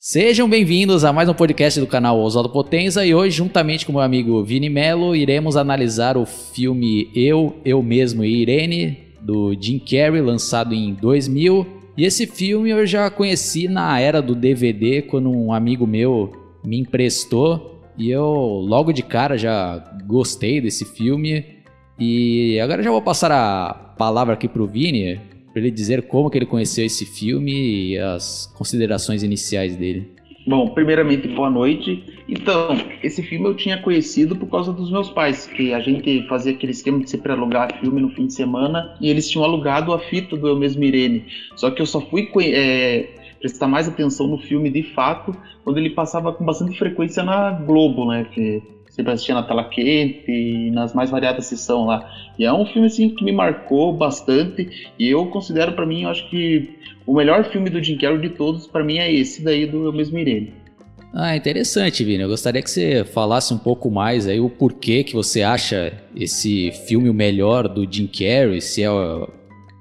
Sejam bem-vindos a mais um podcast do canal Oswaldo Potenza e hoje, juntamente com meu amigo Vini Melo, iremos analisar o filme Eu, Eu Mesmo e Irene, do Jim Carrey, lançado em 2000. E esse filme eu já conheci na era do DVD, quando um amigo meu me emprestou e eu logo de cara já gostei desse filme. E agora já vou passar a palavra aqui pro Vini, para ele dizer como que ele conheceu esse filme e as considerações iniciais dele. Bom, primeiramente, boa noite. Então, esse filme eu tinha conhecido por causa dos meus pais, que a gente fazia aquele esquema de sempre alugar filme no fim de semana e eles tinham alugado a fita do Eu Mesmo Irene. Só que eu só fui é, prestar mais atenção no filme de fato quando ele passava com bastante frequência na Globo, né? Que sempre assistia na tela quente nas mais variadas sessões lá. E é um filme assim que me marcou bastante e eu considero para mim, eu acho que o melhor filme do Jim Carrey de todos para mim é esse daí do Eu Mesmo Irene. Ah, interessante, Vini. Eu gostaria que você falasse um pouco mais aí o porquê que você acha esse filme o melhor do Jim Carrey, se é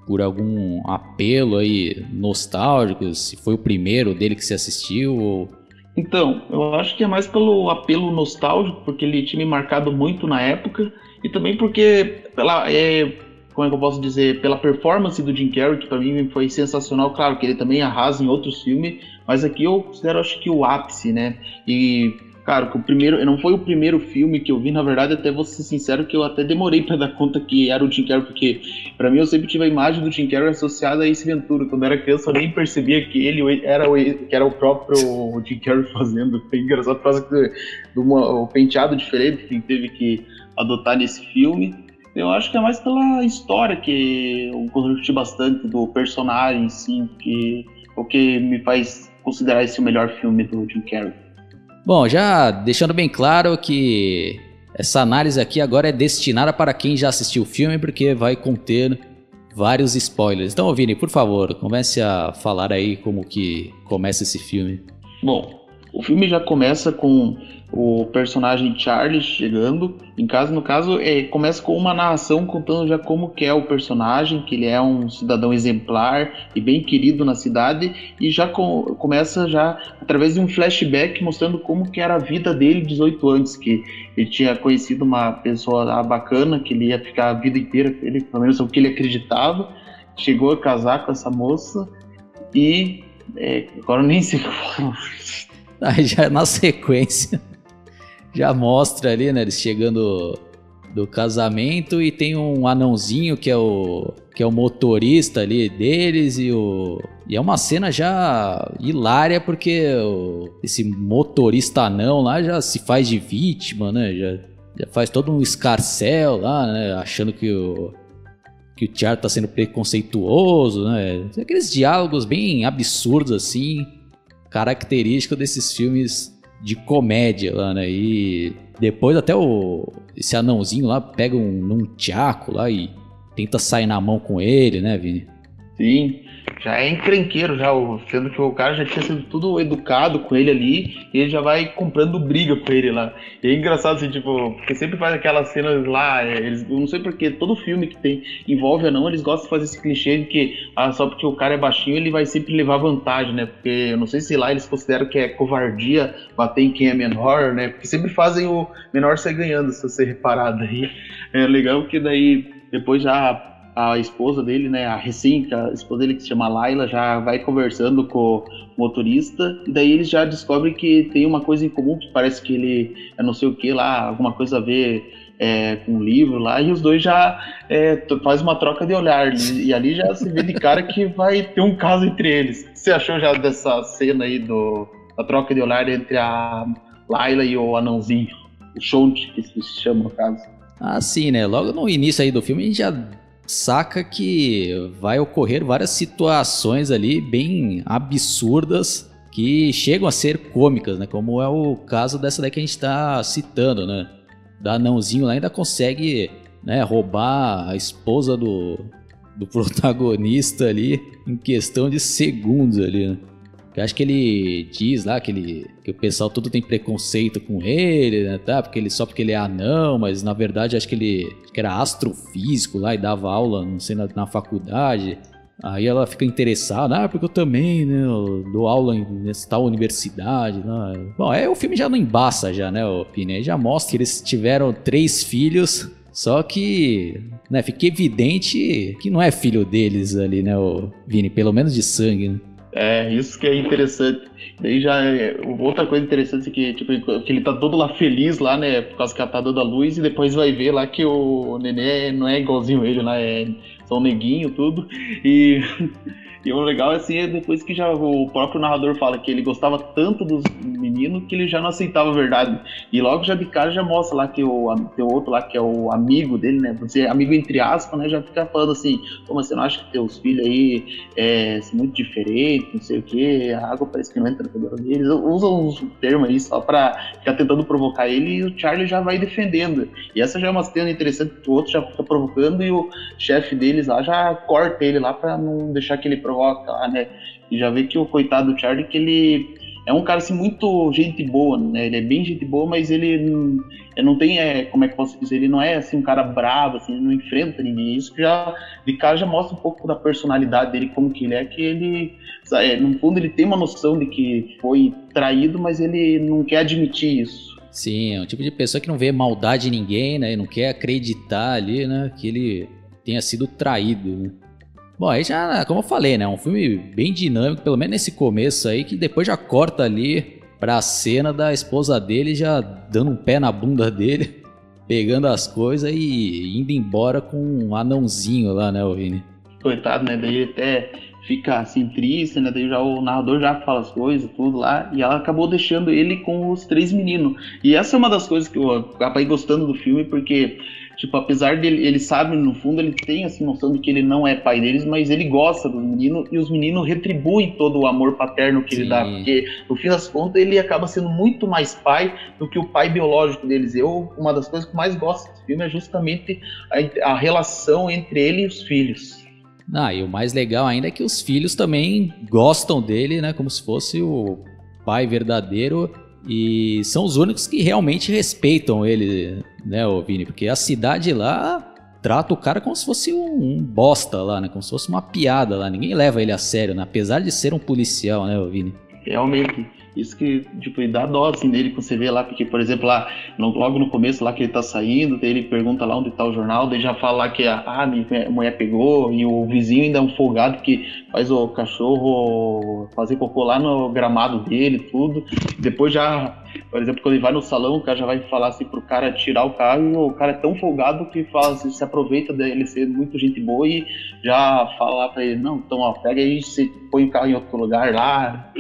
por algum apelo aí nostálgico, se foi o primeiro dele que você assistiu ou então, eu acho que é mais pelo apelo nostálgico, porque ele tinha me marcado muito na época, e também porque, pela, é, como é que eu posso dizer, pela performance do Jim Carrey, que para mim foi sensacional. Claro que ele também arrasa em outros filmes, mas aqui eu considero, acho que o ápice, né? E Cara, o primeiro, não foi o primeiro filme que eu vi, na verdade, até vou ser sincero que eu até demorei para dar conta que era o Jim Carrey, porque para mim eu sempre tive a imagem do Jim Carrey associada a esse Ventura. Quando eu era criança eu nem percebia que ele era o, que era o próprio Jim Carrey fazendo. Foi engraçado por causa do, do penteado diferente que ele teve que adotar nesse filme. Eu acho que é mais pela história que eu curti bastante do personagem, sim, que o que me faz considerar esse o melhor filme do Jim Carrey. Bom, já deixando bem claro que essa análise aqui agora é destinada para quem já assistiu o filme, porque vai conter vários spoilers. Então, Vini, por favor, comece a falar aí como que começa esse filme. Bom, o filme já começa com o personagem Charlie chegando em casa. No caso, é, começa com uma narração contando já como que é o personagem, que ele é um cidadão exemplar e bem querido na cidade, e já com, começa já através de um flashback mostrando como que era a vida dele 18 anos, que ele tinha conhecido uma pessoa bacana, que ele ia ficar a vida inteira com ele, pelo menos é o que ele acreditava, chegou a casar com essa moça e é, agora nem sei Aí já na sequência já mostra ali, né, eles chegando do casamento e tem um anãozinho que é o que é o motorista ali deles e o e é uma cena já hilária porque o, esse motorista anão lá já se faz de vítima, né? Já, já faz todo um escarcel lá, né? Achando que o que o Tiago tá sendo preconceituoso, né? Aqueles diálogos bem absurdos assim, característico desses filmes de comédia lá, né? E depois até o esse anãozinho lá pega um num tiaco lá e tenta sair na mão com ele, né, Vini? Sim, já é encrenqueiro, já, sendo que o cara já tinha sido tudo educado com ele ali, e ele já vai comprando briga com ele lá. E é engraçado assim, tipo, porque sempre faz aquelas cenas lá, é, eles, eu não sei porque, todo filme que tem envolve não eles gostam de fazer esse clichê de que ah, só porque o cara é baixinho ele vai sempre levar vantagem, né? Porque eu não sei se lá eles consideram que é covardia bater em quem é menor, né? Porque sempre fazem o menor ser ganhando, se você reparar daí. É legal que daí depois já a esposa dele, né, a recém, a esposa dele que se chama Laila, já vai conversando com o motorista, e daí eles já descobrem que tem uma coisa em comum, que parece que ele é não sei o que lá, alguma coisa a ver é, com o livro lá, e os dois já é, faz uma troca de olhar, e ali já se vê de cara que vai ter um caso entre eles. Você achou já dessa cena aí do, da troca de olhar entre a Laila e o anãozinho? O Shonti, que se chama no caso. Ah, sim, né? Logo no início aí do filme a gente já saca que vai ocorrer várias situações ali bem absurdas que chegam a ser cômicas, né? Como é o caso dessa daí que a gente está citando, né? Da anãozinho lá ainda consegue né, roubar a esposa do, do protagonista ali em questão de segundos ali, né? Eu acho que ele diz lá que, ele, que o pessoal tudo tem preconceito com ele, né, tá? Porque ele, só porque ele é anão, mas na verdade acho que ele que era astrofísico lá e dava aula, não sei, na, na faculdade. Aí ela fica interessada, ah, porque eu também, né, eu dou aula nessa tal universidade. Né? Bom, aí o filme já não embaça já, né, Pini? já mostra que eles tiveram três filhos, só que, né, fica evidente que não é filho deles ali, né, o Vini, pelo menos de sangue, né? É, isso que é interessante. Daí já é, outra coisa interessante é que, tipo, que ele tá todo lá feliz lá, né? Por causa que ela tá dando a luz, e depois vai ver lá que o nenê não é igualzinho ele, né? É são neguinho, tudo. E, e o legal assim, é depois que já o próprio narrador fala que ele gostava tanto dos meninos que ele já não aceitava a verdade. E logo já de cara já mostra lá que o, tem outro lá que é o amigo dele, né? Você amigo entre aspas, né? Já fica falando assim, como você não acha que teus filhos aí é, são muito diferentes, não sei o que, a água parece que não entra cabelo deles. Usam uns termos aí só pra ficar tentando provocar ele e o Charlie já vai defendendo. E essa já é uma cena interessante que o outro já fica provocando e o chefe dele deles lá já corta ele lá para não deixar que ele provoca lá, né? E já vê que o coitado do Charlie, que ele é um cara assim muito gente boa, né? Ele é bem gente boa, mas ele não, não tem, é, como é que posso dizer, ele não é assim um cara bravo, assim, não enfrenta ninguém. Isso já de cara já mostra um pouco da personalidade dele, como que ele é, que ele, é, no fundo, ele tem uma noção de que foi traído, mas ele não quer admitir isso. Sim, é um tipo de pessoa que não vê maldade em ninguém, né? E não quer acreditar ali, né? Que ele tenha sido traído. Né? Bom, aí já, como eu falei, né? Um filme bem dinâmico, pelo menos nesse começo aí, que depois já corta ali pra cena da esposa dele já dando um pé na bunda dele, pegando as coisas e indo embora com um anãozinho lá, né, Vini? Coitado, né? Daí ele até fica assim triste, né? Daí já o narrador já fala as coisas, tudo lá, e ela acabou deixando ele com os três meninos. E essa é uma das coisas que eu acabei gostando do filme, porque Tipo, apesar dele, ele sabe, no fundo, ele tem assim noção de que ele não é pai deles, mas ele gosta dos meninos e os meninos retribuem todo o amor paterno que Sim. ele dá. Porque, no fim das contas, ele acaba sendo muito mais pai do que o pai biológico deles. Eu, uma das coisas que mais gosto desse filme é justamente a, a relação entre ele e os filhos. Ah, e o mais legal ainda é que os filhos também gostam dele, né? Como se fosse o pai verdadeiro e são os únicos que realmente respeitam ele, né, Vini? Porque a cidade lá trata o cara como se fosse um, bosta lá, né? Como se fosse uma piada lá. Ninguém leva ele a sério, né? Apesar de ser um policial, né, Vini? Realmente. Isso que, tipo, dá dó, assim, dele quando você vê lá, porque, por exemplo, lá, no, logo no começo lá que ele tá saindo, ele pergunta lá onde tá o jornal, daí já fala lá que a, ah, minha mulher pegou, e o vizinho ainda é um folgado que faz o cachorro fazer cocô lá no gramado dele, tudo. Depois já, por exemplo, quando ele vai no salão, o cara já vai falar assim pro cara tirar o carro, e o cara é tão folgado que fala assim, se aproveita dele ser muito gente boa e já fala pra ele, não, então ó, pega aí, você põe o carro em outro lugar lá,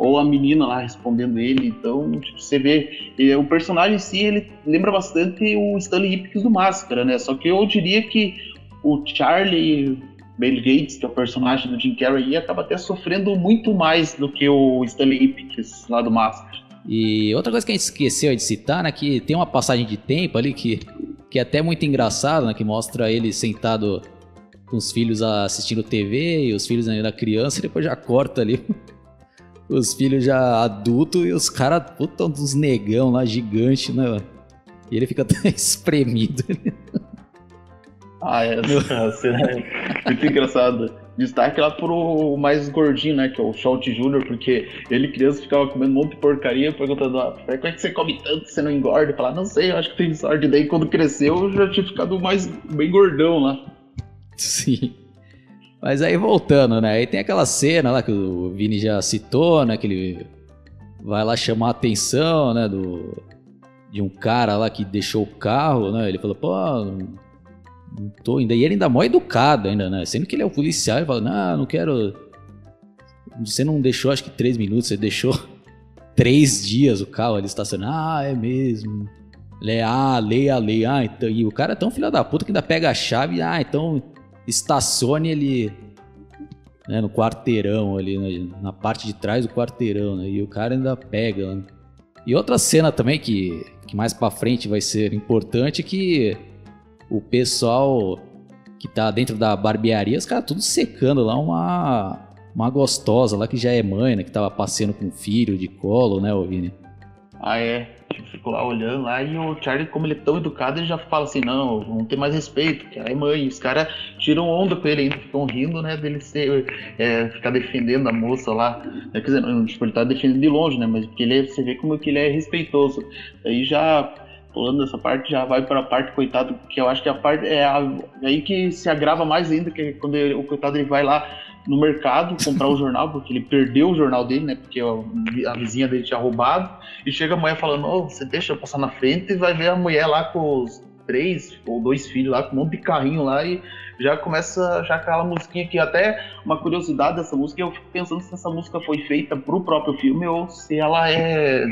ou a menina lá respondendo ele. Então, tipo, você vê, o personagem em si, ele lembra bastante o Stanley Ipkiss do Máscara, né? Só que eu diria que o Charlie Bill Gates, que é o personagem do Jim Carrey, acaba até sofrendo muito mais do que o Stanley Ipkiss lá do Máscara. E outra coisa que a gente esqueceu de citar, né, que tem uma passagem de tempo ali que, que é até muito engraçado, né, que mostra ele sentado com os filhos assistindo TV e os filhos ainda criança e depois já corta ali os filhos já adultos e os caras, puta, uns negão lá, gigante, né? E ele fica até espremido. ah, é, essa cena é muito engraçada. Destaque lá pro mais gordinho, né? Que é o Schultz Jr., porque ele, criança, ficava comendo um monte de porcaria, perguntando, ah, como é que você come tanto que você não engorda? Falar, não sei, eu acho que tem sorte. Daí, quando cresceu, eu já tinha ficado mais bem gordão lá. Sim. Mas aí voltando, né? Aí tem aquela cena lá que o Vini já citou, né? Que ele vai lá chamar a atenção, né? Do, de um cara lá que deixou o carro, né? Ele falou, pô, não tô ainda. E ele ainda é mó educado ainda, né? Sendo que ele é o policial, ele fala, não, não quero. Você não deixou acho que três minutos, você deixou três dias o carro ali estacionado. Ah, é mesmo. Ele é, ah, lei a lei. Ah, então. E o cara é tão filho da puta que ainda pega a chave. Ah, então estacione ele né, no quarteirão ali, né, na parte de trás do quarteirão, né, e o cara ainda pega. Né. E outra cena também que, que mais para frente vai ser importante é que o pessoal que tá dentro da barbearia, os caras tudo secando lá uma uma gostosa lá que já é mãe, né, que tava passeando com o filho de colo, né, ô Vini? Ah, é. Ficam lá olhando lá, e o Charlie, como ele é tão educado, ele já fala assim, não, vamos ter mais respeito, que é mãe. Os caras tiram onda com ele ainda, ficam rindo, né, dele ser, é, ficar defendendo a moça lá. É, quer dizer, não, tipo, ele tá defendendo de longe, né, mas porque ele é, você vê como que ele é respeitoso. Aí já pulando essa parte, já vai para a parte coitado, que eu acho que a parte é a, aí que se agrava mais ainda, que é quando ele, o coitado ele vai lá no mercado comprar o jornal, porque ele perdeu o jornal dele, né? Porque a vizinha dele tinha roubado. E chega a mulher falando: oh, você deixa eu passar na frente e vai ver a mulher lá com os três ou dois filhos lá, com um monte de carrinho lá e já começa já aquela musiquinha que até uma curiosidade dessa música, eu fico pensando se essa música foi feita pro próprio filme ou se ela é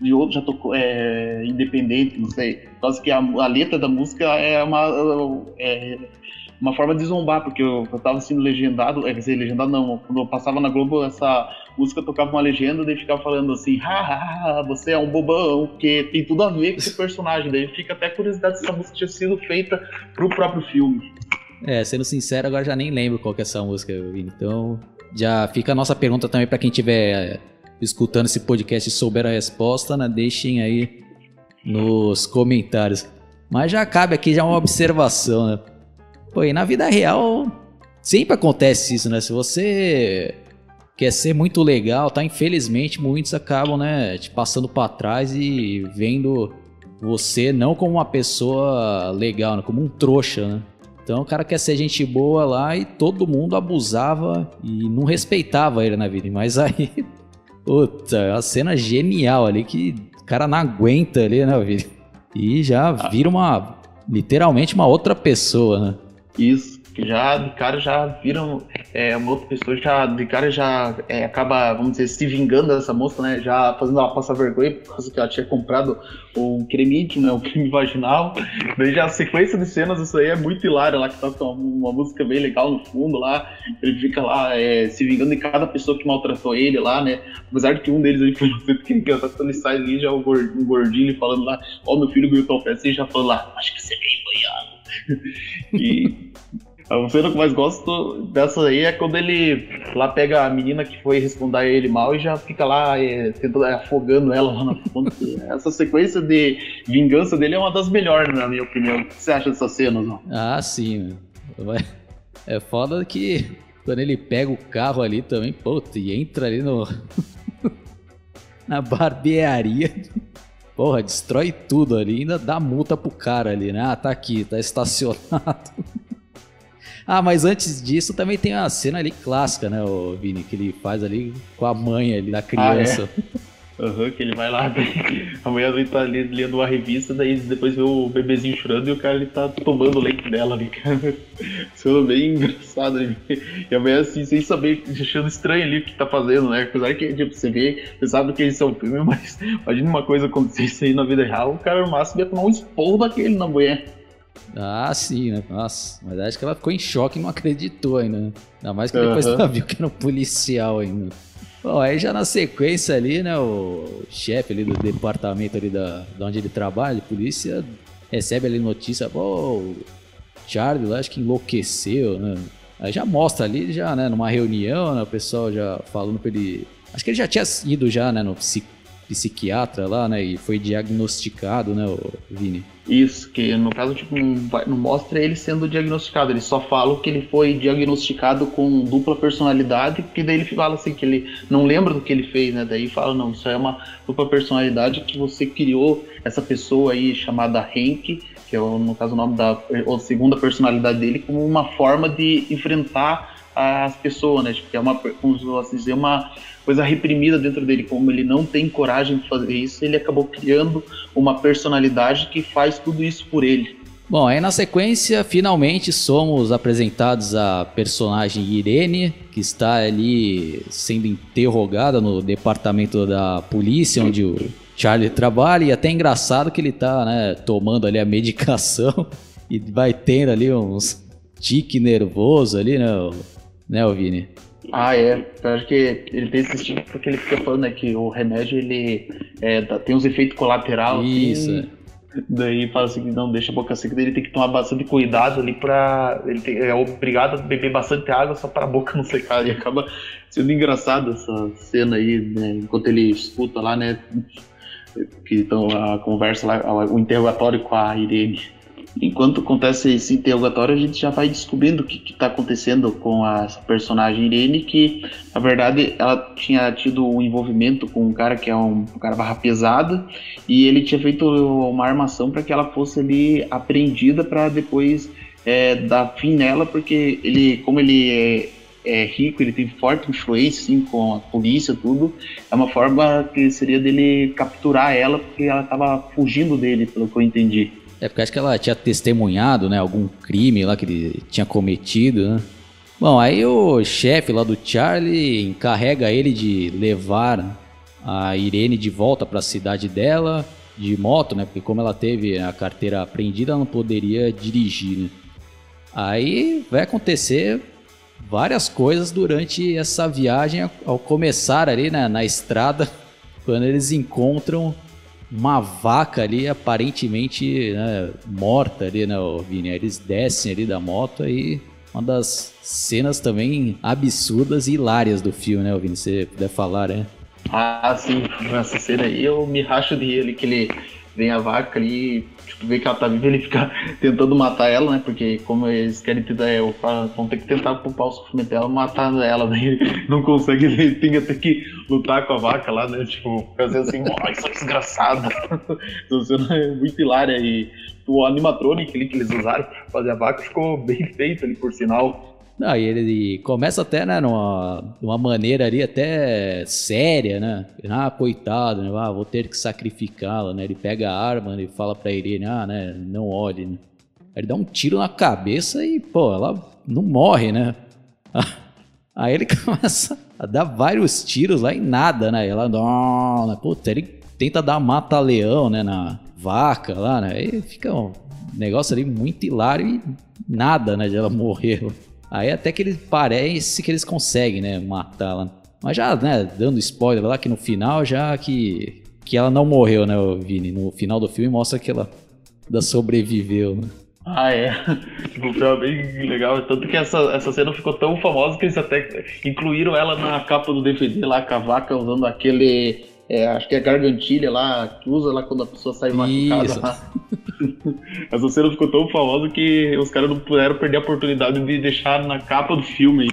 de outro já tocou é, independente, não sei. Por causa que a, a letra da música é uma, é, uma forma de zombar, porque eu, eu tava sendo legendado, é, quer dizer, legendado não, quando eu passava na Globo, essa música tocava uma legenda, daí ficava falando assim, haha, você é um bobão, que tem tudo a ver com esse personagem, daí fica até curiosidade se essa música tinha sido feita pro próprio filme. É, sendo sincero, agora já nem lembro qual que é essa música, então já fica a nossa pergunta também para quem tiver escutando esse podcast e souber a resposta, né, deixem aí nos comentários. Mas já cabe aqui já uma observação, né? Pô, e na vida real sempre acontece isso, né? Se você quer ser muito legal, tá? Infelizmente muitos acabam, né, te passando para trás e vendo você não como uma pessoa legal, né? como um trouxa, né? Então o cara quer ser gente boa lá e todo mundo abusava e não respeitava ele na vida. Mas aí Puta, é uma cena genial ali que o cara não aguenta ali, né, Vini? E já vira uma. literalmente uma outra pessoa, né? Isso, que já de cara já viram é, uma outra pessoa, já de cara já é, acaba, vamos dizer, se vingando dessa moça, né? Já fazendo ela passar vergonha por causa que ela tinha comprado um creme íntimo, né? Um creme vaginal. Daí já a sequência de cenas, isso aí é muito hilário lá, que toca uma, uma música bem legal no fundo lá. Ele fica lá é, se vingando de cada pessoa que maltratou ele lá, né? Apesar de que um deles aí foi que engraçado, quando ele sai ali, já o gordinho, um gordinho falando lá, ó, oh, meu filho tal peça, e já falou lá, acho que você é bem. E a cena que mais gosto dessa aí é quando ele lá pega a menina que foi responder ele mal e já fica lá é, tentando, é, afogando ela lá na fonte. Essa sequência de vingança dele é uma das melhores, na minha opinião. O que você acha dessa cena, Zão? Ah, sim. É foda que quando ele pega o carro ali também, puta, e entra ali no. na barbearia. Porra, destrói tudo ali, ainda dá multa pro cara ali, né? Ah, tá aqui, tá estacionado. Ah, mas antes disso também tem a cena ali clássica, né, o Vini, que ele faz ali com a mãe ali da criança. Ah, é? Uhum, que ele vai lá, a mulher dele tá lendo uma revista, daí depois vê o bebezinho chorando e o cara ele tá tomando leite dela ali, cara. Sendo bem engraçado ali. E a mulher assim, sem saber, achando estranho ali o que tá fazendo, né? Apesar que, tipo, você vê, você sabe que isso é um filme, mas imagina uma coisa acontecer isso aí na vida real, o cara no máximo ia tomar um esporro daquele na mulher. Ah, sim, né? Nossa, mas acho que ela ficou em choque e não acreditou ainda, né? Ainda mais que depois uhum. ela viu que era um policial ainda. Bom, aí já na sequência ali, né, o chefe ali do departamento ali da, de onde ele trabalha, de polícia, recebe ali notícia, pô, o Charlie lá acho que enlouqueceu, né? Aí já mostra ali, já, né, numa reunião, né, o pessoal já falando pra ele... Acho que ele já tinha ido já, né, no psiquiatra lá, né, e foi diagnosticado, né, o Vini. Isso, que no caso tipo, não, não, mostra ele sendo diagnosticado, ele só fala que ele foi diagnosticado com dupla personalidade, porque daí ele fala assim que ele não lembra do que ele fez, né? Daí fala, não, isso é uma dupla personalidade que você criou essa pessoa aí chamada Henk, que é no caso o nome da segunda personalidade dele, como uma forma de enfrentar as pessoas, né? Tipo, que é uma, como assim dizer, uma coisa reprimida dentro dele, como ele não tem coragem de fazer isso, ele acabou criando uma personalidade que faz tudo isso por ele. Bom, aí na sequência, finalmente somos apresentados a personagem Irene, que está ali sendo interrogada no departamento da polícia, onde o Charlie trabalha, e é até engraçado que ele está né, tomando ali a medicação e vai tendo ali uns tique nervoso ali, né, né, Vini? Ah, é. Eu acho que ele tem esse tipo porque ele fica falando né, que o remédio ele é, tem uns efeitos colaterais. Isso. Assim, daí fala assim que não deixa a boca seca, ele tem que tomar bastante cuidado ali pra. Ele tem, é obrigado a beber bastante água só para a boca não secar. E acaba sendo engraçado essa cena aí, né? Enquanto ele escuta lá, né? que estão a conversa lá, o interrogatório com a Irene. Enquanto acontece esse interrogatório, a gente já vai descobrindo o que está acontecendo com a personagem Irene, que na verdade ela tinha tido um envolvimento com um cara que é um, um cara barra pesada, e ele tinha feito uma armação para que ela fosse ali apreendida para depois é, dar fim nela, porque ele, como ele é, é, rico, ele tem forte influência assim, com a polícia, tudo, é uma forma que seria dele capturar ela, porque ela estava fugindo dele, pelo que eu entendi. É porque acho que ela tinha testemunhado, né, algum crime lá que ele tinha cometido, né? Bom, aí o chefe lá do Charlie encarrega ele de levar a Irene de volta para a cidade dela de moto, né? Porque como ela teve a carteira apreendida, ela não poderia dirigir, né? Aí vai acontecer várias coisas durante essa viagem ao começar ali né, na estrada, quando eles encontram uma vaca ali aparentemente né, morta ali, né, Vini? Eles descem ali da moto e uma das cenas também absurdas e hilárias do filme, né, Vini? Se você puder falar, né? Ah, sim, nessa cena aí eu me racho de que ele vem a vaca ali, vê que ela tá viva ele fica tentando matar ela, né? Porque como eles querem ter é, vão ter que tentar poupar o sofrimento dela, matar ela, né? não consegue, ele tem até que lutar com a vaca lá, né? Tipo, fazer assim, nossa, desgraçado. Então, é muito hilária e o animatronic ali que eles usaram pra fazer a vaca ficou bem feito ali, por sinal. Não, e ele começa até, né, numa, numa maneira ali até séria, né? Ah, coitado, né? Ah, vou ter que sacrificá-la, né? Ele pega a arma e fala pra Irene, ah, né, não olhe, né? Ele dá um tiro na cabeça e, pô, ela não morre, né? Aí ele começa a dar vários tiros lá e nada, né? E ela, não, né? Puta, ele tenta dar mata-leão, né, na vaca lá, né? Aí fica um negócio ali muito hilário e nada, né, de ela morrer. Aí até que ele parece que eles conseguem, né, matá-la. Mas já, né, dando spoiler lá que no final já que que ela não morreu, né, Vini? No final do filme mostra que ela ainda sobreviveu, né? Ah, é. Tipo, foi bem legal. Tanto que essa, essa cena ficou tão famosa que eles até incluíram ela na capa do DVD lá, com a vaca usando aquele. É, acho que é gargantilha lá, que usa lá quando a pessoa sai machucada lá. Essa cena ficou tão famosa que os caras não puderam perder a oportunidade de deixar na capa do filme.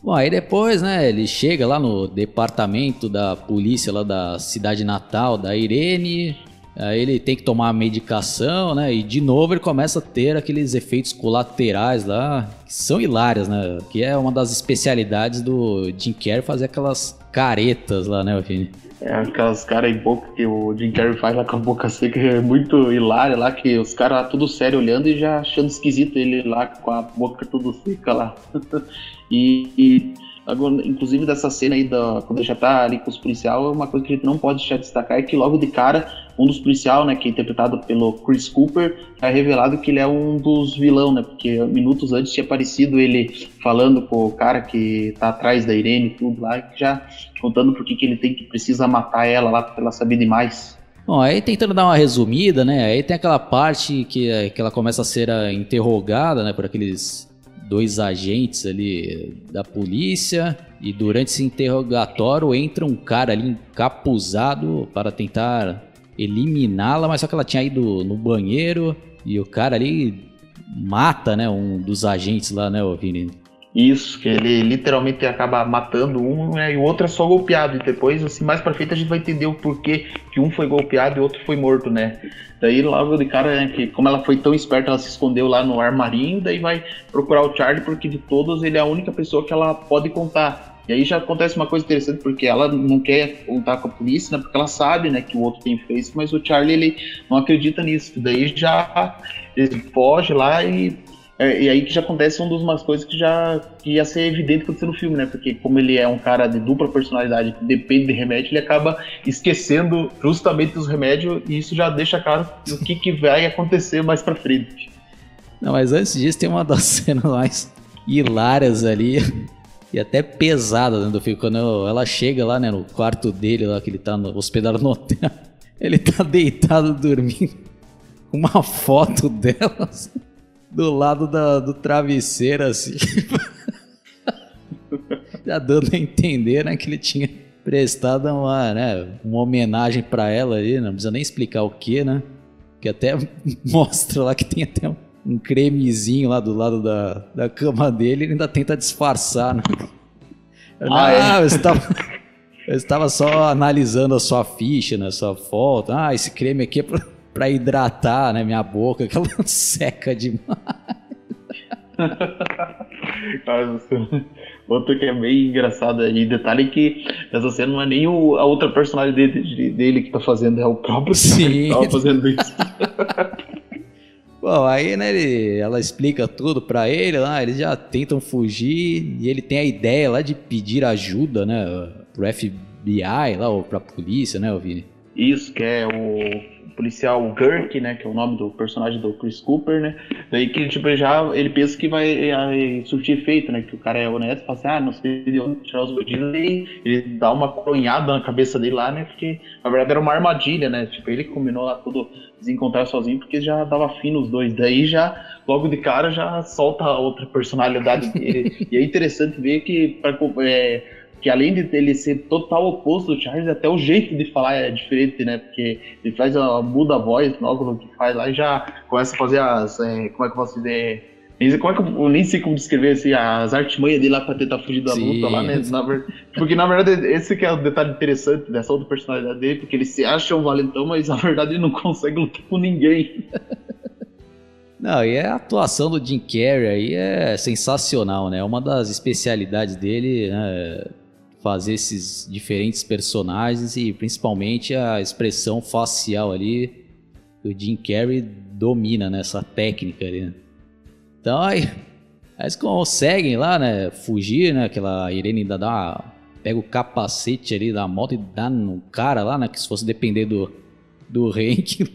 Bom, aí depois, né, ele chega lá no departamento da polícia lá da cidade natal da Irene, aí ele tem que tomar a medicação, né, e de novo ele começa a ter aqueles efeitos colaterais lá, que são hilários, né, que é uma das especialidades do Jim Carrey fazer aquelas caretas lá, né, Vini? É, aquelas caras em boca que o Jim Carrey faz lá com a boca seca, é muito hilário lá, que os caras lá tudo sério olhando e já achando esquisito ele lá com a boca tudo seca lá. e, e Agora, inclusive dessa cena aí, da, quando já tá ali com os policiais, uma coisa que a gente não pode deixar de destacar é que logo de cara, um dos policiais, né, que é interpretado pelo Chris Cooper, é revelado que ele é um dos vilão, né, porque minutos antes tinha aparecido ele falando com o cara que tá atrás da Irene e tudo lá, já contando por que, que ele tem que precisa matar ela lá, pra ela saber demais. Bom, aí tentando dar uma resumida, né, aí tem aquela parte que, que ela começa a ser interrogada, né, por aqueles dois agentes ali da polícia e durante esse interrogatório entra um cara ali encapuzado para tentar eliminá-la, mas só que ela tinha ido no banheiro e o cara ali mata, né, um dos agentes lá, né, Vini? Isso, que ele literalmente acaba matando um né, e o outro é só golpeado. E depois, assim, mais pra frente a gente vai entender o porquê que um foi golpeado e o outro foi morto, né? Daí logo de cara, né, que como ela foi tão esperta, ela se escondeu lá no armarinho, daí vai procurar o Charlie, porque de todos ele é a única pessoa que ela pode contar. E aí já acontece uma coisa interessante, porque ela não quer contar com a polícia, né? Porque ela sabe, né, que o outro tem feito, mas o Charlie, ele não acredita nisso. Daí já ele foge lá e é, e aí que já acontece uma das coisas que já que ia ser evidente acontecer no filme, né? Porque como ele é um cara de dupla personalidade que depende de remédio, ele acaba esquecendo justamente os remédios e isso já deixa claro o que, que vai acontecer mais pra frente. Não, mas antes disso tem uma das cenas mais hilárias ali e até pesada né, do filme. Quando ela chega lá né, no quarto dele, lá que ele tá no, hospedado no hotel, ele tá deitado dormindo uma foto delas do lado da, do travesseiro, assim. Já dando a entender, né, que ele tinha prestada uma, né, uma homenagem para ela ali, não precisa nem explicar o que, né? Que até mostra lá que tem até um, um cremezinho lá do lado da, da cama dele e ainda tenta disfarçar, né? Ah, é? eu, estava, eu estava só analisando a sua ficha, né, sua foto. Ah, esse creme aqui é pra, pra hidratar, né, minha boca, que ela seca demais. Outro que é bem engraçado aí, detalhe que essa cena não é nem o, a outra personagem dele, dele que tá fazendo, é o próprio Sim. que tava fazendo isso. Bom, aí, né, ele, ela explica tudo para ele lá, eles já tentam fugir e ele tem a ideia lá de pedir ajuda, né, pro FBI lá, ou pra polícia, né, Vini? Isso, que é o policial Kirk, né, que é o nome do personagem do Chris Cooper, né, daí que tipo já ele pensa que vai é, surtir efeito, né, que o cara é honesto, fala assim, ah, não sei de onde tirar os bandidos, e ele dá uma coronhada na cabeça dele lá, né, porque na verdade era uma armadilha, né, tipo ele combinou lá tudo desencontrar sozinho porque já dava fim nos dois, daí já logo de cara já solta outra personalidade dele, e é interessante ver que pra, é, que além de ele ser total oposto do Charles, até o jeito de falar é diferente, né? Porque ele faz a muda a voz logo no que faz lá e já começa a fazer as. É, como é que eu posso dizer? Como é que eu, eu nem sei como descrever assim, as artimanhas dele lá pra tentar fugir da Sim. luta lá, né? Na, porque na verdade esse que é o detalhe interessante dessa outra personalidade dele, porque ele se acha um valentão, mas na verdade ele não consegue lutar com ninguém. Não, e a atuação do Jim Carrey aí é sensacional, né? É uma das especialidades dele, né? Fazer esses diferentes personagens e principalmente a expressão facial ali que o Jim Carrey domina nessa técnica ali. Né? Então aí, eles conseguem lá, né, fugir, né, aquela Irene ainda dá pega o capacete ali da moto e dá no cara lá, né, que se fosse depender do, do Hank,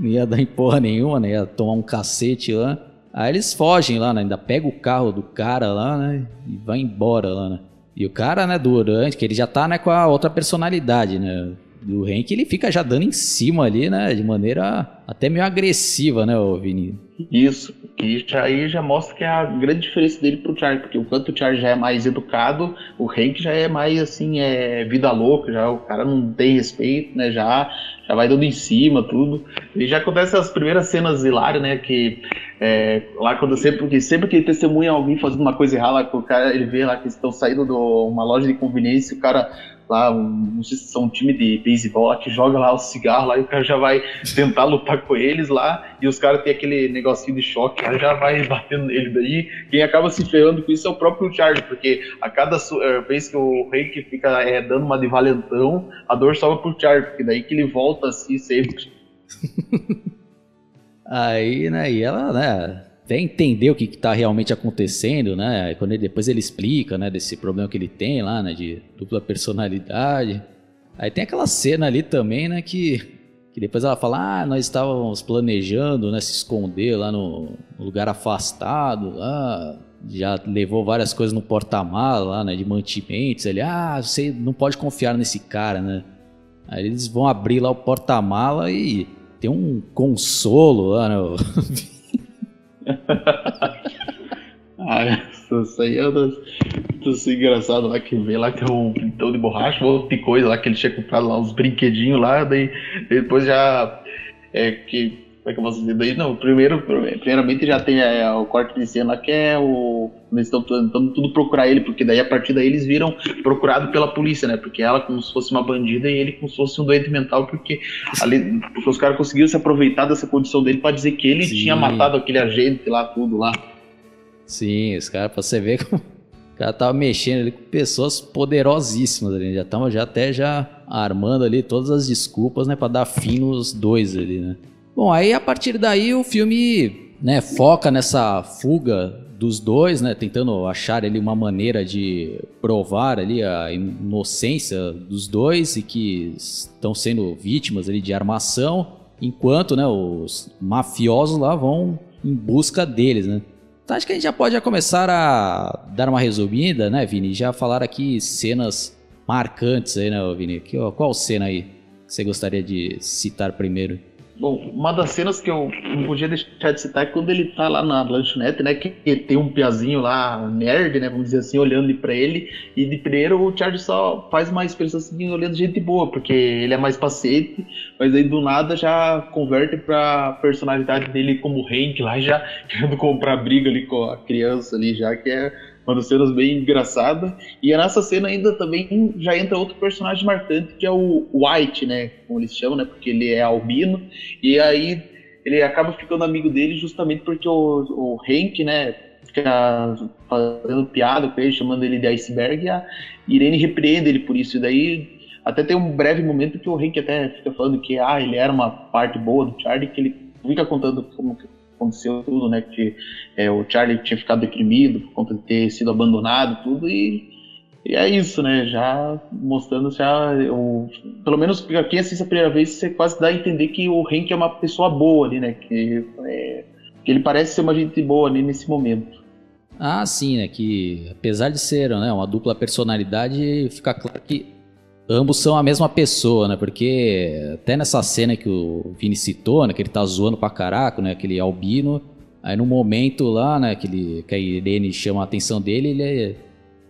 não ia dar em porra nenhuma, né, ia tomar um cacete lá. Aí eles fogem lá, né, ainda pega o carro do cara lá, né, e vai embora lá, né. E o cara, né, durante, que ele já tá, né, com a outra personalidade, né? Do Hank, ele fica já dando em cima ali, né? De maneira até meio agressiva, né, o Vini? Isso, que aí já mostra que é a grande diferença dele pro Charlie, porque enquanto o Charlie já é mais educado, o Hank já é mais, assim, é vida louca, já o cara não tem respeito, né? Já já vai dando em cima, tudo. E já acontece as primeiras cenas hilárias, né? Que é, lá quando sempre, porque sempre que ele testemunha alguém fazendo uma coisa errada, o cara, ele vê lá que estão saindo de uma loja de conveniência, o cara lá, um, não sei se são um time de beisebol que joga lá o cigarro lá e o cara já vai tentar lutar com eles lá e os caras têm aquele negocinho de choque, lá já vai batendo nele daí. Quem acaba se ferrando com isso é o próprio Charlie, porque a cada é, vez que o rei que fica é, dando uma de valentão, a dor sobe pro Charlie, porque daí que ele volta assim sempre. Aí, né, e ela, né, até entender o que está realmente acontecendo, né? Quando ele, depois ele explica, né, desse problema que ele tem lá, né, de dupla personalidade. Aí tem aquela cena ali também, né, que, que depois ela fala, ah, nós estávamos planejando, né, se esconder lá no, no lugar afastado, lá, já levou várias coisas no porta-mala lá, né, de mantimentos. Ele, ah, você não pode confiar nesse cara, né? Aí eles vão abrir lá o porta-mala e tem um consolo lá, né? ah, isso aí é das, engraçado lá que vê lá que é um pintão de borracha, outra coisa lá que ele tinha comprado lá, uns brinquedinhos lá, daí depois já é que como é que eu posso dizer? Daí, não, primeiro, primeiramente já tem é, o corte de cena que é o. Eles estão tentando tudo procurar ele, porque daí a partir daí eles viram procurado pela polícia, né? Porque ela como se fosse uma bandida e ele como se fosse um doente mental, porque, ali, porque os caras conseguiram se aproveitar dessa condição dele para dizer que ele Sim. tinha matado aquele agente lá, tudo lá. Sim, os caras, pra você ver como. O cara tava mexendo ali com pessoas poderosíssimas ali, já estavam já até já armando ali todas as desculpas, né, para dar fim nos dois ali, né? Bom, aí a partir daí o filme né, foca nessa fuga dos dois, né, tentando achar ali uma maneira de provar ali a inocência dos dois e que estão sendo vítimas ali de armação, enquanto né, os mafiosos lá vão em busca deles, né. Então acho que a gente já pode já começar a dar uma resumida, né, Vini? Já falar aqui cenas marcantes aí, né, Vini? qual cena aí que você gostaria de citar primeiro? Bom, uma das cenas que eu não podia deixar de citar é quando ele tá lá na lanchonete, né? Que tem um piazinho lá, nerd, né? Vamos dizer assim, olhando para ele. E de primeiro o Charlie só faz uma expressão assim, olhando gente boa, porque ele é mais paciente. Mas aí do nada já converte pra personalidade dele como Hank lá, já querendo comprar briga ali com a criança ali, já que é uma cenas bem engraçada. E nessa cena ainda também já entra outro personagem marcante, que é o White, né? Como eles chamam, né? Porque ele é albino. E aí ele acaba ficando amigo dele justamente porque o, o Hank, né? Fica fazendo piada com ele, chamando ele de iceberg, e a Irene repreende ele por isso. E daí até tem um breve momento que o Hank até fica falando que ah, ele era uma parte boa do Charlie, que ele fica contando como aconteceu tudo, né? Que é, o Charlie tinha ficado deprimido por conta de ter sido abandonado, tudo, e, e é isso, né? Já mostrando já, o, pelo menos quem assiste a primeira vez, você quase dá a entender que o Hank é uma pessoa boa ali, né? Que, é, que ele parece ser uma gente boa ali nesse momento. Ah, sim, né? Que apesar de ser né, uma dupla personalidade, fica claro que ambos são a mesma pessoa, né? Porque até nessa cena que o Vini citou, né? Que ele tá zoando pra caraca, né? Aquele albino. Aí no momento lá, né? Que, ele, que a Irene chama a atenção dele, ele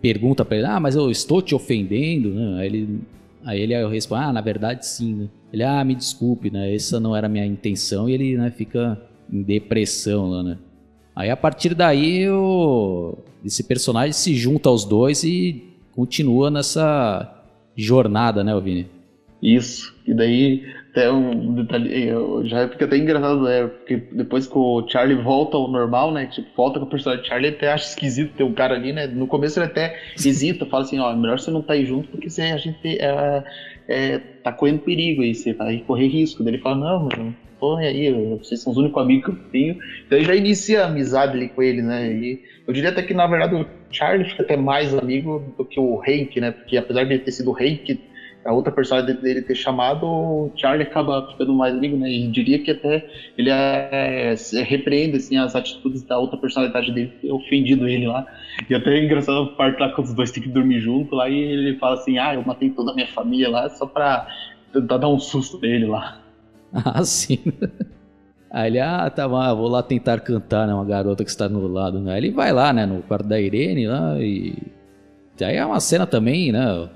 pergunta pra ele, ah, mas eu estou te ofendendo, né? Aí ele, aí ele responde, ah, na verdade sim, né? Ele, ah, me desculpe, né? Essa não era a minha intenção. E ele, né? Fica em depressão lá, né? Aí a partir daí, o... esse personagem se junta aos dois e continua nessa jornada, né, Vini? Isso. E daí, até um detalhe, já fica até engraçado, né? Porque depois que o Charlie volta ao normal, né? Tipo, volta com o personagem Charlie, até acha esquisito ter um cara ali, né? No começo ele até hesita, fala assim, ó, melhor você não tá aí junto, porque você, a gente é, é, tá correndo perigo aí, você vai correr risco. Daí ele fala, não, mano, porra, aí, vocês são os únicos amigos que eu tenho. Daí já inicia a amizade ali com ele, né? E eu diria até que, na verdade, o Charlie fica até mais amigo do que o Hank, né? Porque apesar de ele ter sido o Hank, a outra personagem dele ter chamado, o Charlie acaba ficando mais amigo, né? E diria que até ele é, é, repreende assim, as atitudes da outra personalidade dele, ofendido ele lá. E até é engraçado a parte lá quando os dois têm que dormir junto lá e ele fala assim: Ah, eu matei toda a minha família lá só pra tentar dar um susto nele lá. Ah, sim. Aí ele, ah, tá, vou lá tentar cantar, né? Uma garota que está no lado, né? Aí ele vai lá, né? No quarto da Irene lá e. Aí é uma cena também, né?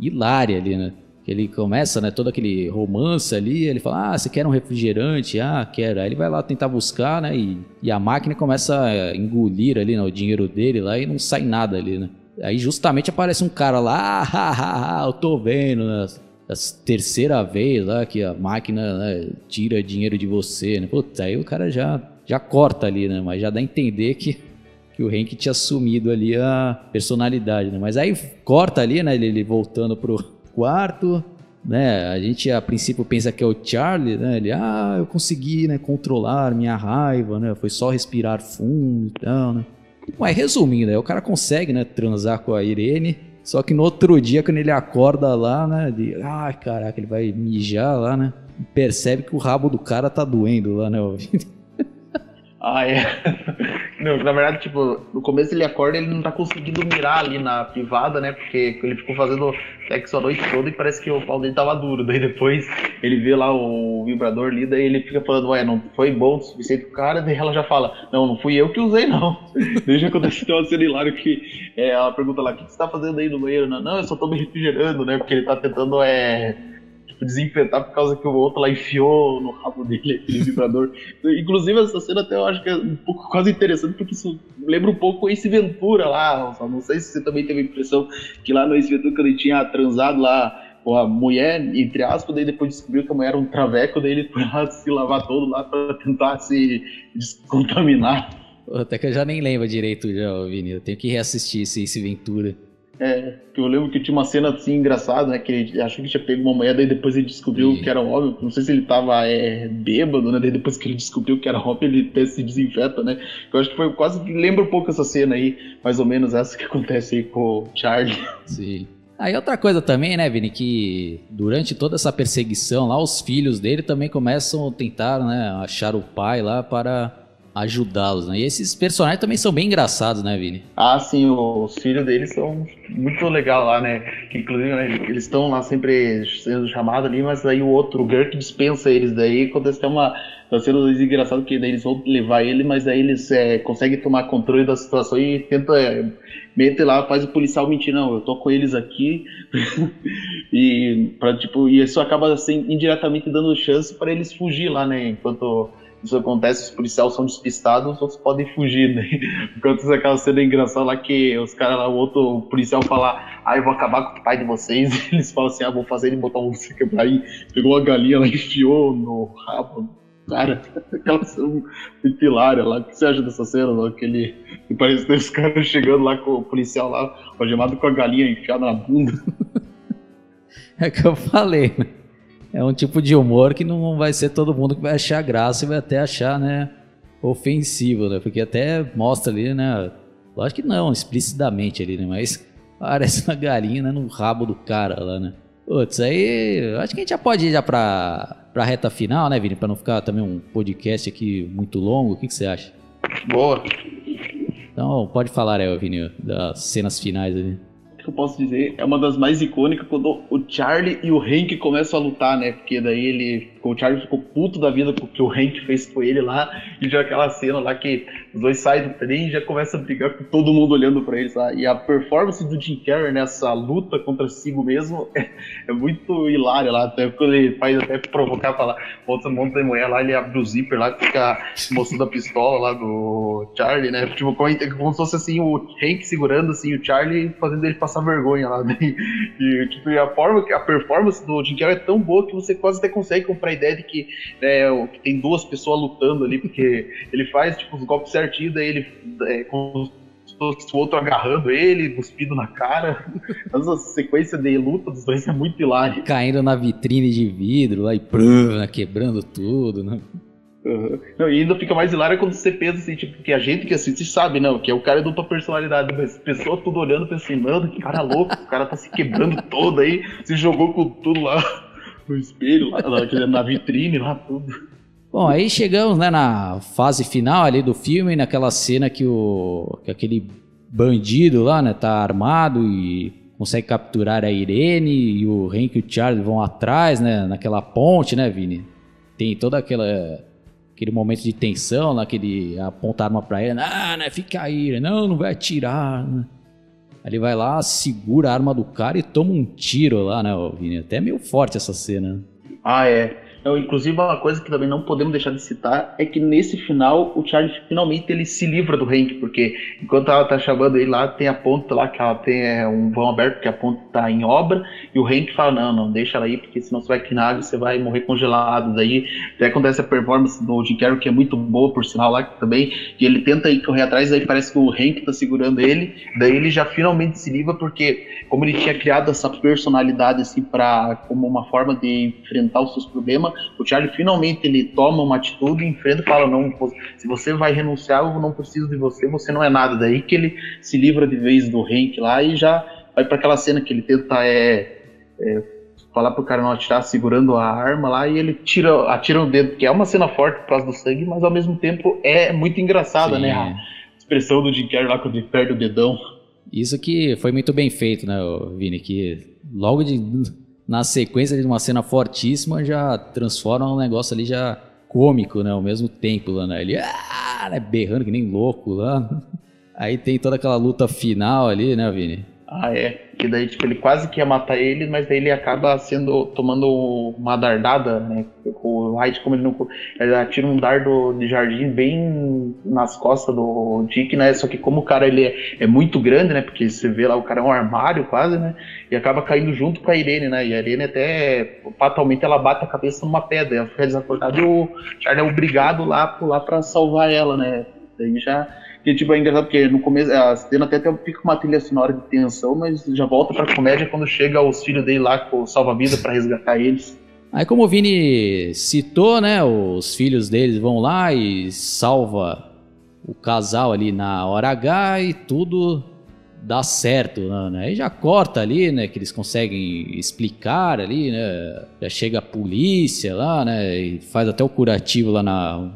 Hilária ali, né? Ele começa, né? Todo aquele romance ali. Ele fala, ah, você quer um refrigerante? Ah, quero. Aí ele vai lá tentar buscar, né? E, e a máquina começa a engolir ali né, o dinheiro dele lá e não sai nada ali, né? Aí justamente aparece um cara lá, ah, eu tô vendo, né? a terceira vez lá que a máquina né, tira dinheiro de você, né? Putz, aí o cara já, já corta ali, né? Mas já dá a entender que, que o Hank tinha assumido ali a personalidade, né? Mas aí corta ali, né? Ele, ele voltando pro quarto, né? A gente a princípio pensa que é o Charlie, né? Ele, ah, eu consegui, né? Controlar minha raiva, né? Foi só respirar fundo e tal, né? Mas resumindo, aí o cara consegue, né? Transar com a Irene só que no outro dia, quando ele acorda lá, né? De, ai, caraca, ele vai mijar lá, né? Percebe que o rabo do cara tá doendo lá, né? Ah, é. Não, na verdade, tipo, no começo ele acorda e ele não tá conseguindo mirar ali na privada, né? Porque ele ficou fazendo sexo a noite toda e parece que o pau dele tava duro. Daí depois ele vê lá o vibrador ali, daí ele fica falando, ué, não foi bom o suficiente pro cara, daí ela já fala, não, não fui eu que usei, não. Deixa acontecer uma cena hilária que é, ela pergunta lá, o que você tá fazendo aí no banheiro? Não, não, eu só tô me refrigerando, né? Porque ele tá tentando é, desinfetar por causa que o outro lá enfiou no rabo dele aquele vibrador. Inclusive, essa cena até eu acho que é um pouco quase interessante, porque isso lembra um pouco esse Ventura lá. Não sei se você também teve a impressão que lá no Ace Ventura, quando ele tinha transado lá com a mulher, entre aspas, daí depois descobriu que a mulher era um traveco, daí ele foi lá se lavar todo lá para tentar se descontaminar. Até que eu já nem lembro direito, já, Vini. Eu tenho que reassistir esse, esse Ventura. É, que eu lembro que tinha uma cena assim engraçada, né? Que ele achou que tinha pego uma mulher, daí depois ele descobriu Sim. que era homem. Não sei se ele tava é, bêbado, né? Daí depois que ele descobriu que era homem, ele até se desinfeta, né? Eu acho que foi quase que lembra um pouco essa cena aí, mais ou menos essa que acontece aí com o Charlie. Sim. Aí outra coisa também, né, Vini, que durante toda essa perseguição lá, os filhos dele também começam a tentar, né, achar o pai lá para ajudá-los, né? E esses personagens também são bem engraçados, né, Vini? Ah, sim, os filhos deles são muito legal lá, né? Que, inclusive, né, eles estão lá sempre sendo chamados ali, mas aí o outro, o Gurk, dispensa eles. Daí acontece até uma. Tá sendo engraçado que eles vão levar ele, mas aí eles é, conseguem tomar controle da situação e tenta é, lá, faz o policial mentir, não, eu tô com eles aqui. e, pra, tipo, e isso acaba assim, indiretamente dando chance para eles fugir lá, né? Enquanto isso acontece, os policiais são despistados, os outros podem fugir, né? Enquanto aquela cena engraçada lá que os caras lá, o outro policial fala, ah, eu vou acabar com o pai de vocês, eles falam assim, ah, vou fazer ele botar um você quebrar aí, pegou a galinha lá e enfiou no rabo. Cara, aquela cena hilária lá. O que você acha dessa cena? Lá? Aquele, que parece que os caras chegando lá com o policial lá, algemado com a galinha enfiada na bunda. É que eu falei, né? É um tipo de humor que não vai ser todo mundo que vai achar graça e vai até achar, né, ofensivo, né? Porque até mostra ali, né? Lógico que não, explicitamente ali, né? Mas parece uma galinha né, no rabo do cara lá, né? Putz, aí acho que a gente já pode ir já pra, pra reta final, né, Vini? Pra não ficar também um podcast aqui muito longo. O que, que você acha? Boa. Então, pode falar, aí, Vini, das cenas finais ali que eu posso dizer, é uma das mais icônicas quando o Charlie e o Hank começam a lutar, né? Porque daí ele, o Charlie ficou puto da vida com o que o Hank fez com ele lá, e já aquela cena lá que os dois saem do trem e já começam a brigar com todo mundo olhando para eles lá. E a performance do Jim Carrey nessa luta contra si mesmo é, é muito hilária lá, até quando ele faz até provocar, falar, outra monta de mulher lá, ele abre o zíper lá, fica mostrando a pistola lá do Charlie, né? Tipo, como, como se fosse assim, o Hank segurando assim, o Charlie fazendo ele passar vergonha lá. Né? E, tipo, a forma a performance do Jim Carrey é tão boa que você quase até consegue comprar a ideia de que, né, que tem duas pessoas lutando ali, porque ele faz tipo, os golpes certinho, daí ele é, com o outro agarrando ele, cuspido na cara. Essa sequência de luta dos dois é muito hilária. Caindo na vitrine de vidro lá e prum, quebrando tudo, né? Uhum. Não, e ainda fica mais hilário quando você pensa assim, tipo, que a gente que assiste sabe, não, que é o cara é dupla personalidade, mas pessoa tudo olhando, pensando, mano, que cara louco, o cara tá se quebrando todo aí, se jogou com tudo lá no espelho, lá, na vitrine, lá tudo. Bom, aí chegamos né, na fase final ali do filme, naquela cena que, o, que aquele bandido lá, né, tá armado e consegue capturar a Irene e o Hank e o Charlie vão atrás, né, naquela ponte, né, Vini? Tem toda aquela aquele momento de tensão, lá que ele aponta a arma pra ele, ah, né, fica aí, não, não vai atirar, ele vai lá, segura a arma do cara e toma um tiro lá, né, Vini? Até meio forte essa cena. Ah, é. Então, inclusive, uma coisa que também não podemos deixar de citar é que nesse final o Charlie finalmente ele se livra do Hank, porque enquanto ela tá chamando ele lá, tem a ponta lá que ela tem é, um vão aberto que a ponta tá em obra, e o Hank fala: Não, não, deixa ela aí, porque senão você vai aqui na água você vai morrer congelado. Daí até acontece a performance do Jim Carrey, que é muito boa, por sinal, lá também, e ele tenta ir correr atrás, aí parece que o Hank tá segurando ele, daí ele já finalmente se livra, porque como ele tinha criado essa personalidade assim para como uma forma de enfrentar os seus problemas o Charlie finalmente ele toma uma atitude, enfrenta e fala: não, se você vai renunciar, eu não preciso de você, você não é nada. Daí que ele se livra de vez do Hank lá e já vai para aquela cena que ele tenta é, é, falar pro cara não atirar, segurando a arma lá e ele tira, atira o dedo, que é uma cena forte por causa do sangue, mas ao mesmo tempo é muito engraçada, Sim. né? A expressão do Jim Carrey lá quando ele perde o dedão. Isso que foi muito bem feito, né, Vini? Que logo de na sequência de uma cena fortíssima, já transforma um negócio ali já cômico, né? Ao mesmo tempo, lá, né? Ele ah, né? berrando que nem louco lá. Aí tem toda aquela luta final ali, né, Vini? Ah, é. Que daí, tipo, ele quase quer matar ele, mas daí ele acaba sendo. tomando uma dardada, né? O White, como ele não. Ele atira um dardo de jardim bem nas costas do Dick, né? Só que como o cara ele é, é muito grande, né? Porque você vê lá, o cara é um armário quase, né? E acaba caindo junto com a Irene, né? E a Irene até. fatalmente ela bate a cabeça numa pedra. Ela fica desacordada e o Charlie é obrigado lá pular pra salvar ela, né? Daí já que tipo, é engraçado porque no começo a cena até, até fica uma trilha sonora de tensão, mas já volta pra comédia quando chega os filhos dele lá com salva-vida para resgatar eles. Aí como o Vini citou, né, os filhos deles vão lá e salva o casal ali na hora H e tudo dá certo, né? Aí já corta ali, né, que eles conseguem explicar ali, né? Já chega a polícia lá, né, e faz até o curativo lá na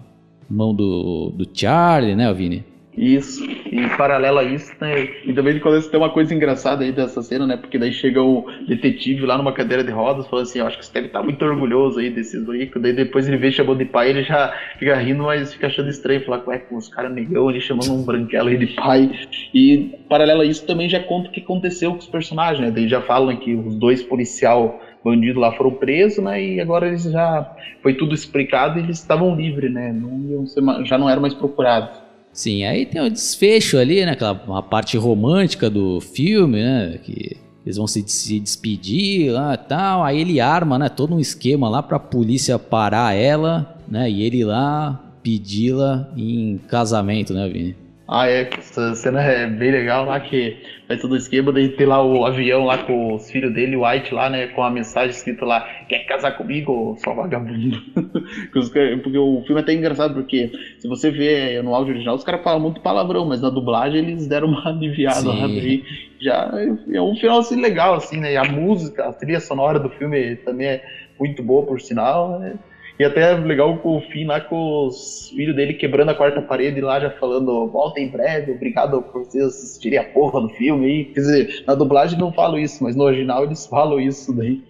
mão do, do Charlie, né, Vini? Isso, e paralelo a isso, né? E também quando tem uma coisa engraçada aí dessa cena, né? Porque daí chega o detetive lá numa cadeira de rodas, falando assim: Eu acho que você deve estar muito orgulhoso aí desses ricos. Daí depois ele vê chamando de pai, ele já fica rindo, mas fica achando estranho. Falar, ué, com os caras negão ali chamando um branquelo aí de pai. E paralelo a isso também já conta o que aconteceu com os personagens, né? Daí já falam que os dois policial bandidos lá foram presos, né? E agora eles já. Foi tudo explicado e eles estavam livres, né? Não ser, já não eram mais procurados. Sim, aí tem o desfecho ali, né? Aquela parte romântica do filme, né? Que eles vão se, se despedir lá e tal. Aí ele arma, né? Todo um esquema lá pra polícia parar ela, né? E ele lá pedi-la em casamento, né, Vini? Ah, é, essa cena é bem legal lá que vai todo o esquema, daí tem lá o avião lá com os filhos dele, o White lá, né, com a mensagem escrita lá, quer casar comigo, só vagabundo? porque o filme é até engraçado, porque se você vê no áudio original, os caras falam muito palavrão, mas na dublagem eles deram uma aliviada Sim. lá, daí já é um final assim legal, assim, né, e a música, a trilha sonora do filme também é muito boa, por sinal, né, e até legal com o fim lá com os filhos dele quebrando a quarta parede lá, já falando, volta em breve, obrigado por vocês assistirem a porra do filme. E, quer dizer, na dublagem não falo isso, mas no original eles falam isso daí.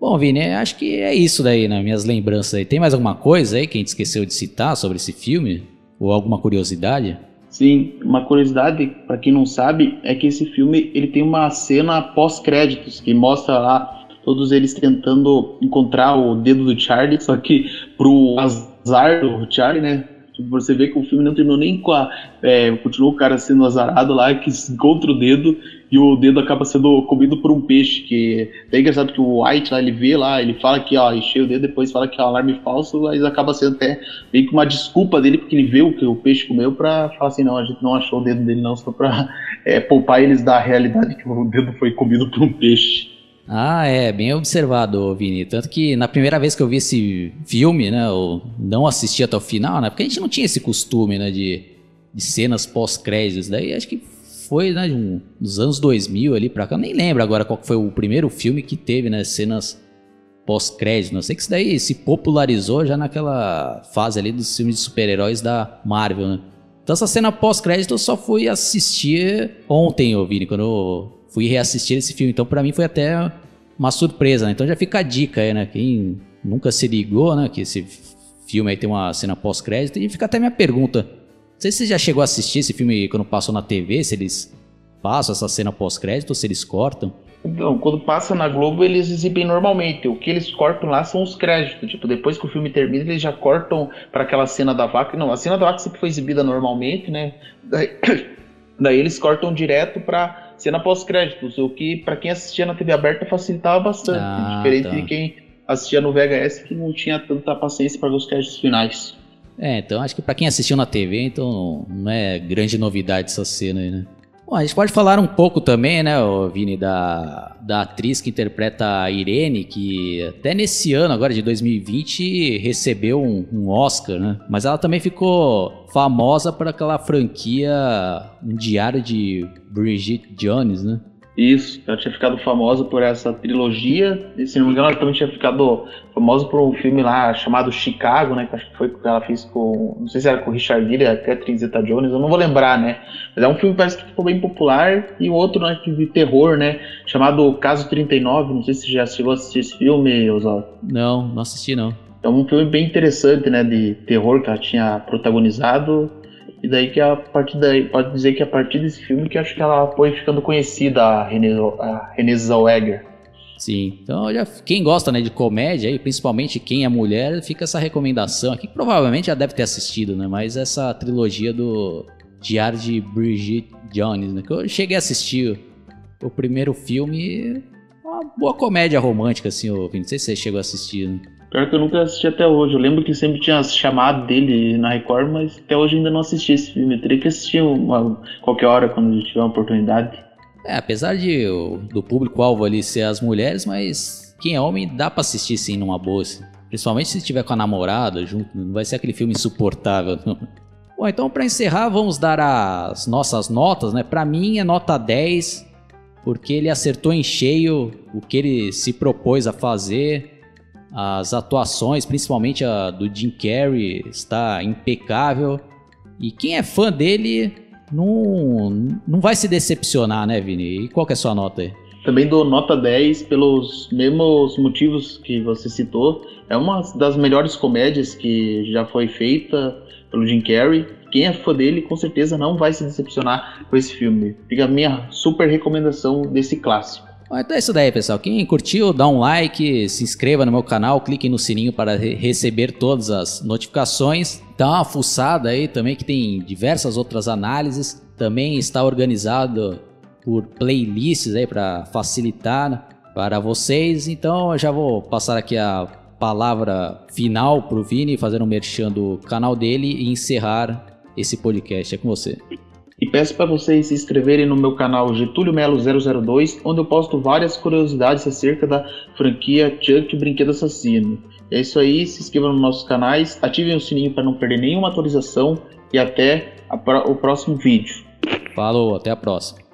Bom, Vini, acho que é isso daí, né? Minhas lembranças aí. Tem mais alguma coisa aí que a gente esqueceu de citar sobre esse filme? Ou alguma curiosidade? Sim, uma curiosidade, para quem não sabe, é que esse filme ele tem uma cena pós-créditos que mostra lá todos eles tentando encontrar o dedo do Charlie, só que pro azar do Charlie, né? Tipo, você vê que o filme não terminou nem com a. É, continuou o cara sendo azarado lá, que encontra o dedo e o dedo acaba sendo comido por um peixe. Que é engraçado que o White lá, ele vê lá, ele fala que ó, encheu o dedo, depois fala que é um alarme falso, mas acaba sendo até meio que uma desculpa dele, porque ele vê o que o peixe comeu pra falar assim: não, a gente não achou o dedo dele, não, só pra é, poupar eles da realidade que o dedo foi comido por um peixe. Ah, é, bem observado, Vini. Tanto que na primeira vez que eu vi esse filme, né, eu não assisti até o final, né, porque a gente não tinha esse costume, né, de, de cenas pós-créditos. Daí acho que foi, né, um, dos anos 2000 ali pra cá. Eu nem lembro agora qual foi o primeiro filme que teve, né, cenas pós-créditos. Não sei que isso daí se popularizou já naquela fase ali dos filmes de super-heróis da Marvel, né. Então essa cena pós-crédito eu só fui assistir ontem, Vini, quando eu fui reassistir esse filme. Então, para mim, foi até uma surpresa, né? Então já fica a dica aí, né? Quem nunca se ligou, né? Que esse filme aí tem uma cena pós-crédito. E fica até minha pergunta. Não sei se você já chegou a assistir esse filme quando passou na TV, se eles passam essa cena pós-crédito ou se eles cortam. Então, quando passa na Globo, eles exibem normalmente. O que eles cortam lá são os créditos. Tipo, depois que o filme termina, eles já cortam para aquela cena da vaca. Não, a cena da vaca sempre foi exibida normalmente, né? Daí, daí eles cortam direto para cena pós-créditos, o que para quem assistia na TV aberta facilitava bastante, ah, diferente tá. de quem assistia no VHS que não tinha tanta paciência para ver os créditos finais. É, então acho que para quem assistiu na TV, então não é grande novidade essa cena aí, né? Bom, a gente pode falar um pouco também, né, Vini, da, da atriz que interpreta a Irene, que até nesse ano, agora de 2020, recebeu um, um Oscar, né? Mas ela também ficou famosa por aquela franquia Um Diário de Bridget Jones, né? Isso, ela tinha ficado famosa por essa trilogia. E, se não me engano, ela também tinha ficado famosa por um filme lá chamado Chicago, né? Que acho que foi que ela fez com. Não sei se era com o Richard Gere, a Catherine Zeta Jones, eu não vou lembrar, né? Mas é um filme que parece que ficou bem popular. E o outro, né, de terror, né? Chamado Caso 39. Não sei se você já chegou a assistir esse filme, Oswaldo. Não, não assisti não. É um filme bem interessante, né? De terror que ela tinha protagonizado. E daí que a partir daí, pode dizer que a partir desse filme que acho que ela foi ficando conhecida, a Renée, Zellweger. Sim, então já, quem gosta né, de comédia, e principalmente quem é mulher, fica essa recomendação aqui, que provavelmente já deve ter assistido, né? Mas essa trilogia do Diário de Bridget Jones, né? Que eu cheguei a assistir o primeiro filme, uma boa comédia romântica, assim, eu, não sei se você chegou a assistir, né? Pior que eu nunca assisti até hoje. Eu lembro que sempre tinha chamado dele na Record, mas até hoje ainda não assisti esse filme. Eu teria que assistir uma, qualquer hora quando tiver uma oportunidade. É, apesar de do público-alvo ali ser as mulheres, mas quem é homem dá pra assistir sim numa boa. Assim. Principalmente se tiver com a namorada junto, não vai ser aquele filme insuportável. Não. Bom, então para encerrar, vamos dar as nossas notas, né? Para mim é nota 10, porque ele acertou em cheio o que ele se propôs a fazer As atuações, principalmente a do Jim Carrey, está impecável. E quem é fã dele não, não vai se decepcionar, né, Vini? E qual que é a sua nota aí? Também dou nota 10 pelos mesmos motivos que você citou. É uma das melhores comédias que já foi feita pelo Jim Carrey. Quem é fã dele, com certeza não vai se decepcionar com esse filme. Fica a minha super recomendação desse clássico. Então é isso daí, pessoal. Quem curtiu, dá um like, se inscreva no meu canal, clique no sininho para re receber todas as notificações. Dá uma fuçada aí também, que tem diversas outras análises. Também está organizado por playlists aí para facilitar para vocês. Então eu já vou passar aqui a palavra final para o Vini, fazer um merchan do canal dele e encerrar esse podcast. É com você. E peço para vocês se inscreverem no meu canal Getúlio Melo 002, onde eu posto várias curiosidades acerca da franquia Chuck Brinquedo Assassino. É isso aí, se inscrevam nos nossos canais, ativem o sininho para não perder nenhuma atualização e até o próximo vídeo. Falou, até a próxima.